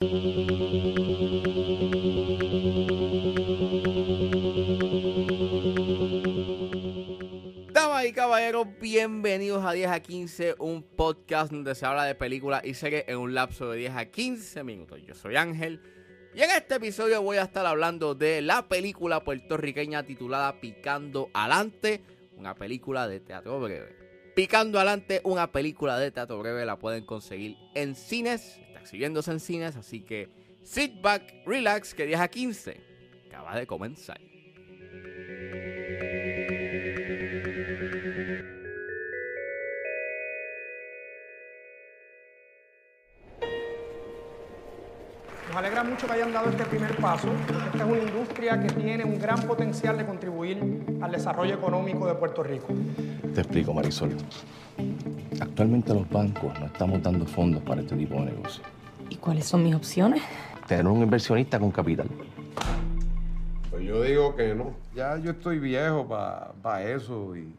Damas y caballeros, bienvenidos a 10 a 15, un podcast donde se habla de películas y series en un lapso de 10 a 15 minutos. Yo soy Ángel y en este episodio voy a estar hablando de la película puertorriqueña titulada Picando Alante, una película de teatro breve. Picando Alante, una película de teatro breve, la pueden conseguir en cines, está exhibiéndose en cines, así que sit back, relax, que 10 a 15 acaba de comenzar. Nos alegra mucho que hayan dado este primer paso, esta es una industria que tiene un gran potencial de contribuir al desarrollo económico de Puerto Rico. Te explico, Marisol. Actualmente los bancos no estamos dando fondos para este tipo de negocio. ¿Y cuáles son mis opciones? Tener un inversionista con capital. Pues yo digo que no. Ya yo estoy viejo para eso y,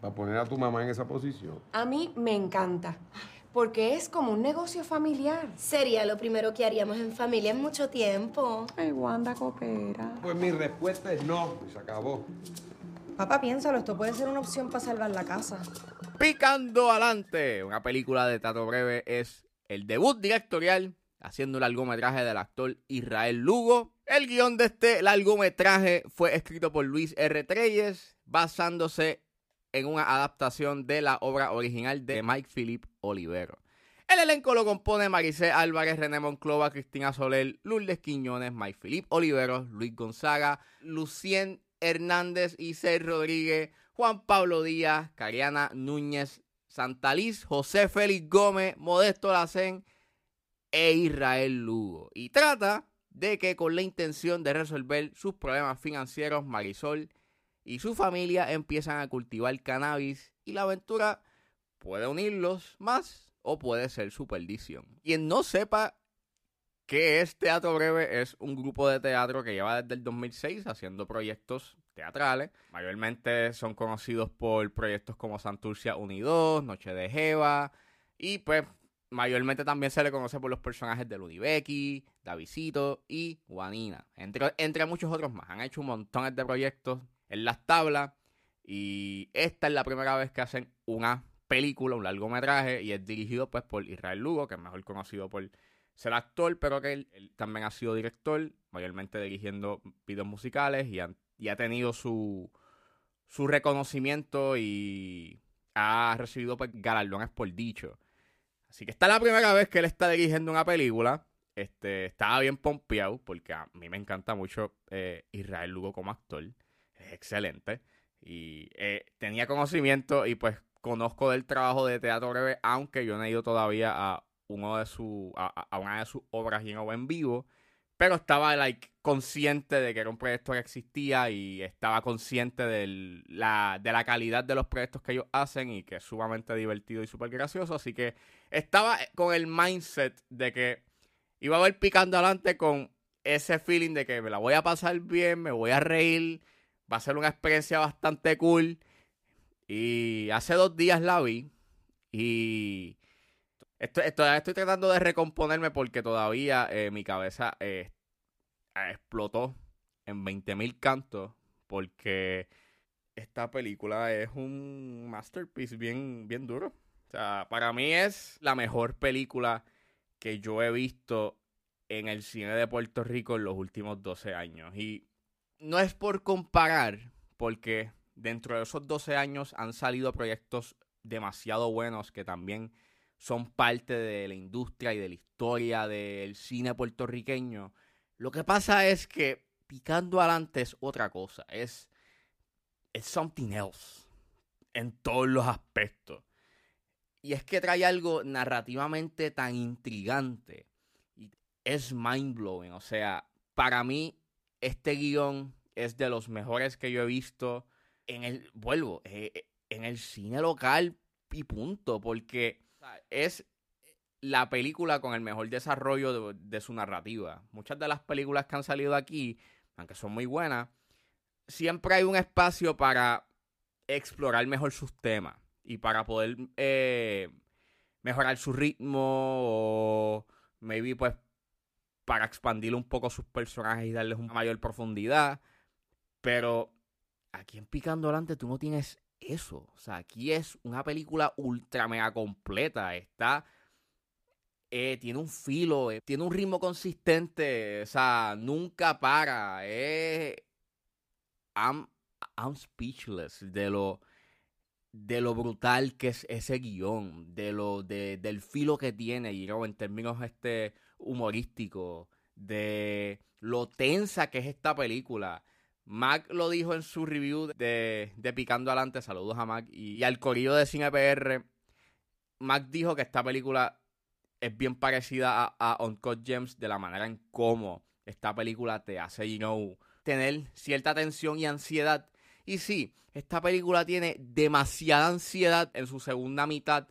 para poner a tu mamá en esa posición. A mí me encanta, porque es como un negocio familiar. Sería lo primero que haríamos en familia en mucho tiempo. Ay, Wanda, coopera. Pues mi respuesta es no, y se acabó. Papá, piénsalo, esto puede ser una opción para salvar la casa. Picando Adelante, una película de teatro breve, es el debut directorial haciendo un largometraje del actor Israel Lugo. El guion de este largometraje fue escrito por Luis R. Treyes, basándose en una adaptación de la obra original de Mike Philip Olivero. El elenco lo compone Maricé Álvarez, René Monclova, Cristina Soler, Lourdes Quiñones, Mike Philip Olivero, Luis Gonzaga, Lucien Hernández, Isel Rodríguez, Juan Pablo Díaz, Cariana Núñez, Santaliz, José Félix Gómez, Modesto Lacén e Israel Lugo. Y trata de que con la intención de resolver sus problemas financieros, Marisol y su familia empiezan a cultivar cannabis y la aventura puede unirlos más o puede ser su perdición. Quien no sepa qué es Teatro Breve es un grupo de teatro que lleva desde el 2006 haciendo proyectos teatrales. Mayormente son conocidos por proyectos como Santurcia Unidos, Noche de Jeva y pues mayormente también se le conoce por los personajes de Ludiveki, Davidito y Juanina, entre, entre muchos otros más. Han hecho un montón de proyectos en las tablas y esta es la primera vez que hacen una película, un largometraje y es dirigido pues por Israel Lugo, que es mejor conocido por ser actor, pero que él, también ha sido director, mayormente dirigiendo videos musicales y, y ha tenido su, su reconocimiento y ha recibido pues, galardones por dicho. Así que esta es la primera vez que él está dirigiendo una película. Este, estaba bien pompeado porque a mí me encanta mucho eh, Israel Lugo como actor. Es excelente. Y eh, tenía conocimiento y pues conozco del trabajo de teatro breve, aunque yo no he ido todavía a, uno de su, a, una de sus obras en vivo. Pero estaba like, consciente de que era un proyecto que existía y estaba consciente de la, de la calidad de los proyectos que ellos hacen y que es sumamente divertido y súper gracioso. Así que estaba con el mindset de que iba a ver picando adelante con ese feeling de que me la voy a pasar bien, me voy a reír, va a ser una experiencia bastante cool. Y hace dos días la vi y Estoy, estoy, tratando de recomponerme porque todavía eh, mi cabeza eh, explotó en 20.000 cantos porque esta película es un masterpiece bien, bien duro. O sea, para mí es la mejor película que yo he visto en el cine de Puerto Rico en los últimos 12 años. Y no es por comparar, porque dentro de esos 12 años han salido proyectos demasiado buenos que también son parte de la industria y de la historia del cine puertorriqueño. Lo que pasa es que Picando Adelante es otra cosa, es, es something else en todos los aspectos. Y es que trae algo narrativamente tan intrigante. Y es mind blowing. O sea, para mí, este guion es de los mejores que yo he visto en el. Vuelvo, eh, en el cine local y punto. Porque es la película con el mejor desarrollo de, su narrativa. Muchas de las películas que han salido aquí, aunque son muy buenas, siempre hay un espacio para explorar mejor sus temas y para poder eh, mejorar su ritmo o maybe pues para expandir un poco sus personajes y darles una mayor profundidad. Pero aquí en Picando Adelante tú no tienes eso. O sea, aquí es una película ultra mega completa. Está. Eh, tiene un filo, eh, tiene un ritmo consistente. O sea, nunca para. Eh, I'm, I'm speechless de lo de lo brutal que es ese guion, de lo, de, del filo que tiene, y en términos este, humorísticos, de lo tensa que es esta película. Mac lo dijo en su review de, de Picando Adelante, saludos a Mac, y, al corillo de Cine PR. Mac dijo que esta película es bien parecida a, a Uncut Gems de la manera en cómo esta película te hace, you know, tener cierta tensión y ansiedad y sí, esta película tiene demasiada ansiedad en su segunda mitad,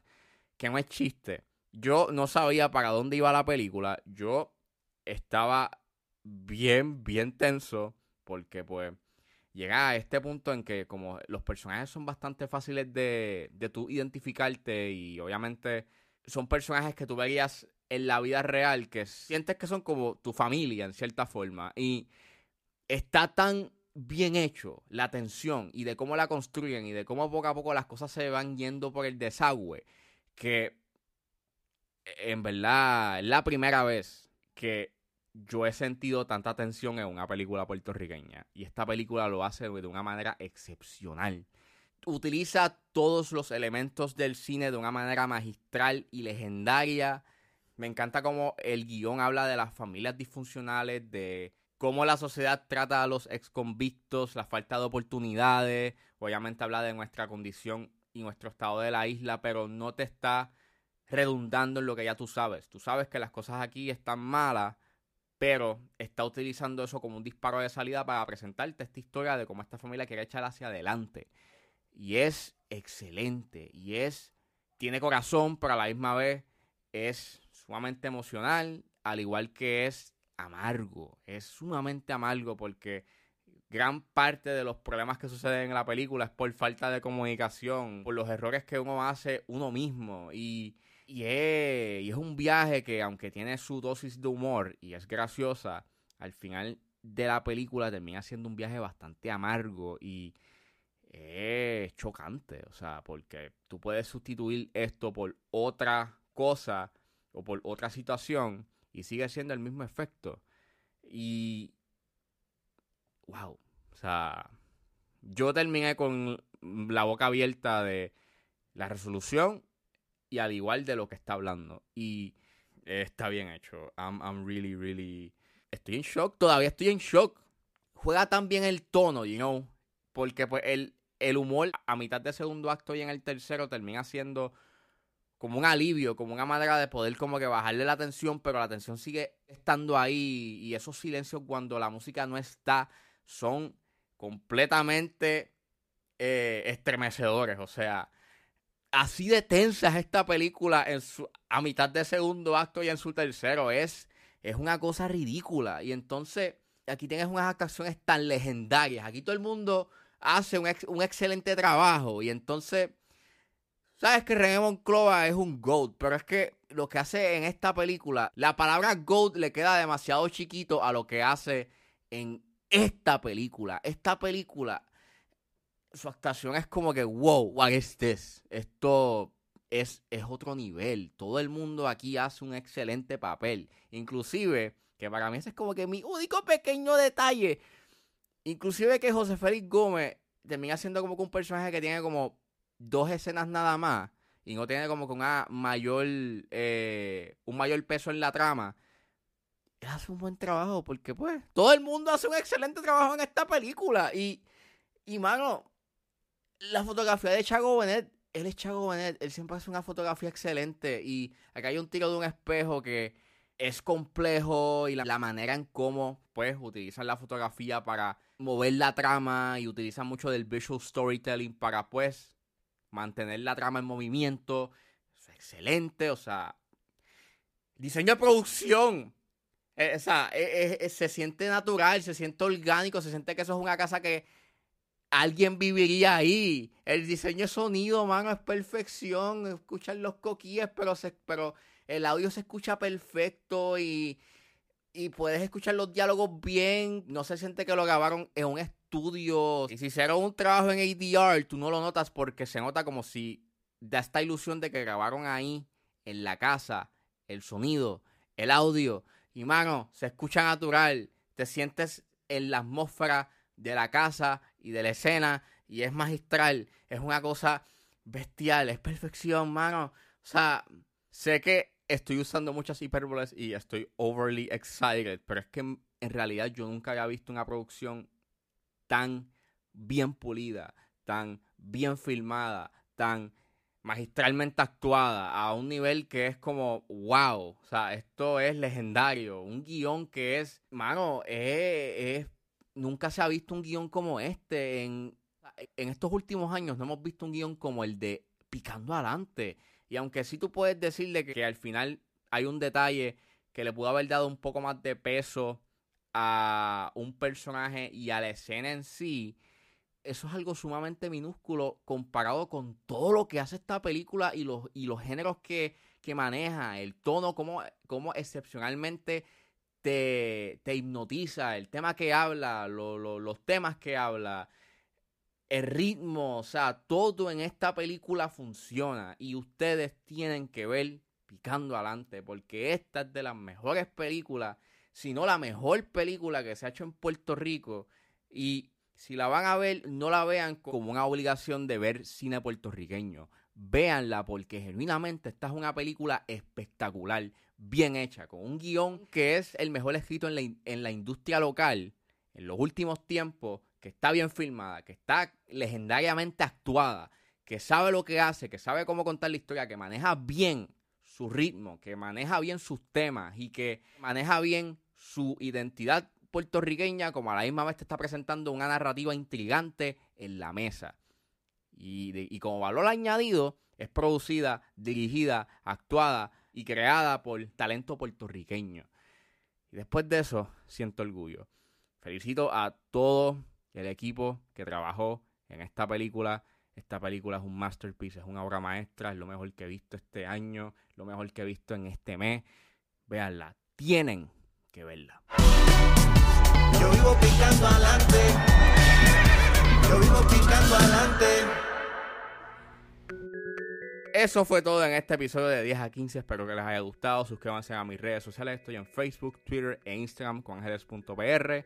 que no es chiste. Yo no sabía para dónde iba la película. Yo estaba bien, bien tenso, porque pues llega a este punto en que como los personajes son bastante fáciles de, de tú identificarte y obviamente son personajes que tú verías en la vida real que sientes que son como tu familia en cierta forma y está tan bien hecho la tensión y de cómo la construyen y de cómo poco a poco las cosas se van yendo por el desagüe, que en verdad es la primera vez que yo he sentido tanta tensión en una película puertorriqueña. Y esta película lo hace de una manera excepcional. Utiliza todos los elementos del cine de una manera magistral y legendaria. Me encanta cómo el guion habla de las familias disfuncionales, de cómo la sociedad trata a los ex convictos, la falta de oportunidades, obviamente habla de nuestra condición y nuestro estado de la isla, pero no te está redundando en lo que ya tú sabes. Tú sabes que las cosas aquí están malas, pero está utilizando eso como un disparo de salida para presentarte esta historia de cómo esta familia quiere echar hacia adelante. Y es excelente, y es, tiene corazón, pero a la misma vez es sumamente emocional, al igual que es amargo, es sumamente amargo porque gran parte de los problemas que suceden en la película es por falta de comunicación, por los errores que uno hace uno mismo y, y, es, y es un viaje que aunque tiene su dosis de humor y es graciosa, al final de la película termina siendo un viaje bastante amargo y es chocante, o sea, porque tú puedes sustituir esto por otra cosa o por otra situación y sigue siendo el mismo efecto. Y. ¡Wow! O sea, yo terminé con la boca abierta de la resolución y al igual de lo que está hablando. Y está bien hecho. I'm, I'm really, really. Estoy en shock, todavía estoy en shock. Juega tan bien el tono, you know. Porque pues el, el humor a mitad de segundo acto y en el tercero termina siendo como un alivio, como una manera de poder como que bajarle la tensión, pero la tensión sigue estando ahí y esos silencios cuando la música no está son completamente eh, estremecedores, o sea, así de tensa es esta película en su, a mitad de segundo acto y en su tercero, es, es una cosa ridícula. Y entonces aquí tienes unas actuaciones tan legendarias, aquí todo el mundo hace un, un excelente trabajo y entonces Sabes que René Monclova es un GOAT, pero es que lo que hace en esta película, la palabra GOAT le queda demasiado chiquito a lo que hace en esta película. Esta película, su actuación es como que, wow, what is this? Esto es, es otro nivel. Todo el mundo aquí hace un excelente papel. Inclusive, que para mí ese es como que mi único pequeño detalle. Inclusive que José Félix Gómez termina siendo como que un personaje que tiene como dos escenas nada más y no tiene como que una mayor, eh, un mayor peso en la trama, él hace un buen trabajo porque pues todo el mundo hace un excelente trabajo en esta película y, y mano, la fotografía de Chago Benet, él es Chago Benet, él siempre hace una fotografía excelente y acá hay un tiro de un espejo que es complejo y la, manera en cómo pues utilizan la fotografía para mover la trama y utilizan mucho del visual storytelling para pues mantener la trama en movimiento. Es excelente, o sea. Diseño de producción. Eh, o sea, eh, eh, se siente natural, se siente orgánico, se siente que eso es una casa que alguien viviría ahí. El diseño de sonido, mano, es perfección. Escuchan los coquíes, pero, se, pero el audio se escucha perfecto y y puedes escuchar los diálogos bien. No se siente que lo grabaron en un estudio. Y si hicieron un trabajo en ADR, tú no lo notas porque se nota como si da esta ilusión de que grabaron ahí, en la casa, el sonido, el audio. Y mano, se escucha natural. Te sientes en la atmósfera de la casa y de la escena. Y es magistral. Es una cosa bestial. Es perfección, mano. O sea, sé que estoy usando muchas hipérboles y estoy overly excited, pero es que en, realidad yo nunca había visto una producción tan bien pulida, tan bien filmada, tan magistralmente actuada, a un nivel que es como, wow, o sea, esto es legendario, un guion que es, mano, es, nunca se ha visto un guion como este, en, en estos últimos años. No hemos visto un guion como el de Picando Adelante, y aunque sí tú puedes decirle que, al final hay un detalle que le pudo haber dado un poco más de peso a un personaje y a la escena en sí, eso es algo sumamente minúsculo comparado con todo lo que hace esta película y los, y los géneros que, maneja, el tono, como, como excepcionalmente te, te, hipnotiza, el tema que habla, los temas que habla, el ritmo, o sea, todo en esta película funciona y ustedes tienen que ver picando adelante porque esta es de las mejores películas, si no la mejor película que se ha hecho en Puerto Rico y si la van a ver, no la vean como una obligación de ver cine puertorriqueño. Véanla porque genuinamente esta es una película espectacular, bien hecha, con un guion que es el mejor escrito en la, en la industria local en los últimos tiempos que está bien filmada, que está legendariamente actuada, que sabe lo que hace, que sabe cómo contar la historia, que maneja bien su ritmo, que maneja bien sus temas y que maneja bien su identidad puertorriqueña, como a la misma vez te está presentando una narrativa intrigante en la mesa. Y, y como valor añadido, es producida, dirigida, actuada y creada por talento puertorriqueño. Y después de eso, siento orgullo. Felicito a todos el equipo que trabajó en esta película. Esta película es un masterpiece, es una obra maestra, es lo mejor que he visto este año, lo mejor que he visto en este mes. Véanla, tienen que verla. Yo vivo picando adelante. Yo vivo picando adelante. Eso fue todo en este episodio de 10 a 15. Espero que les haya gustado. Suscríbanse a mis redes sociales. Estoy en Facebook, Twitter e Instagram con ángeles.pr.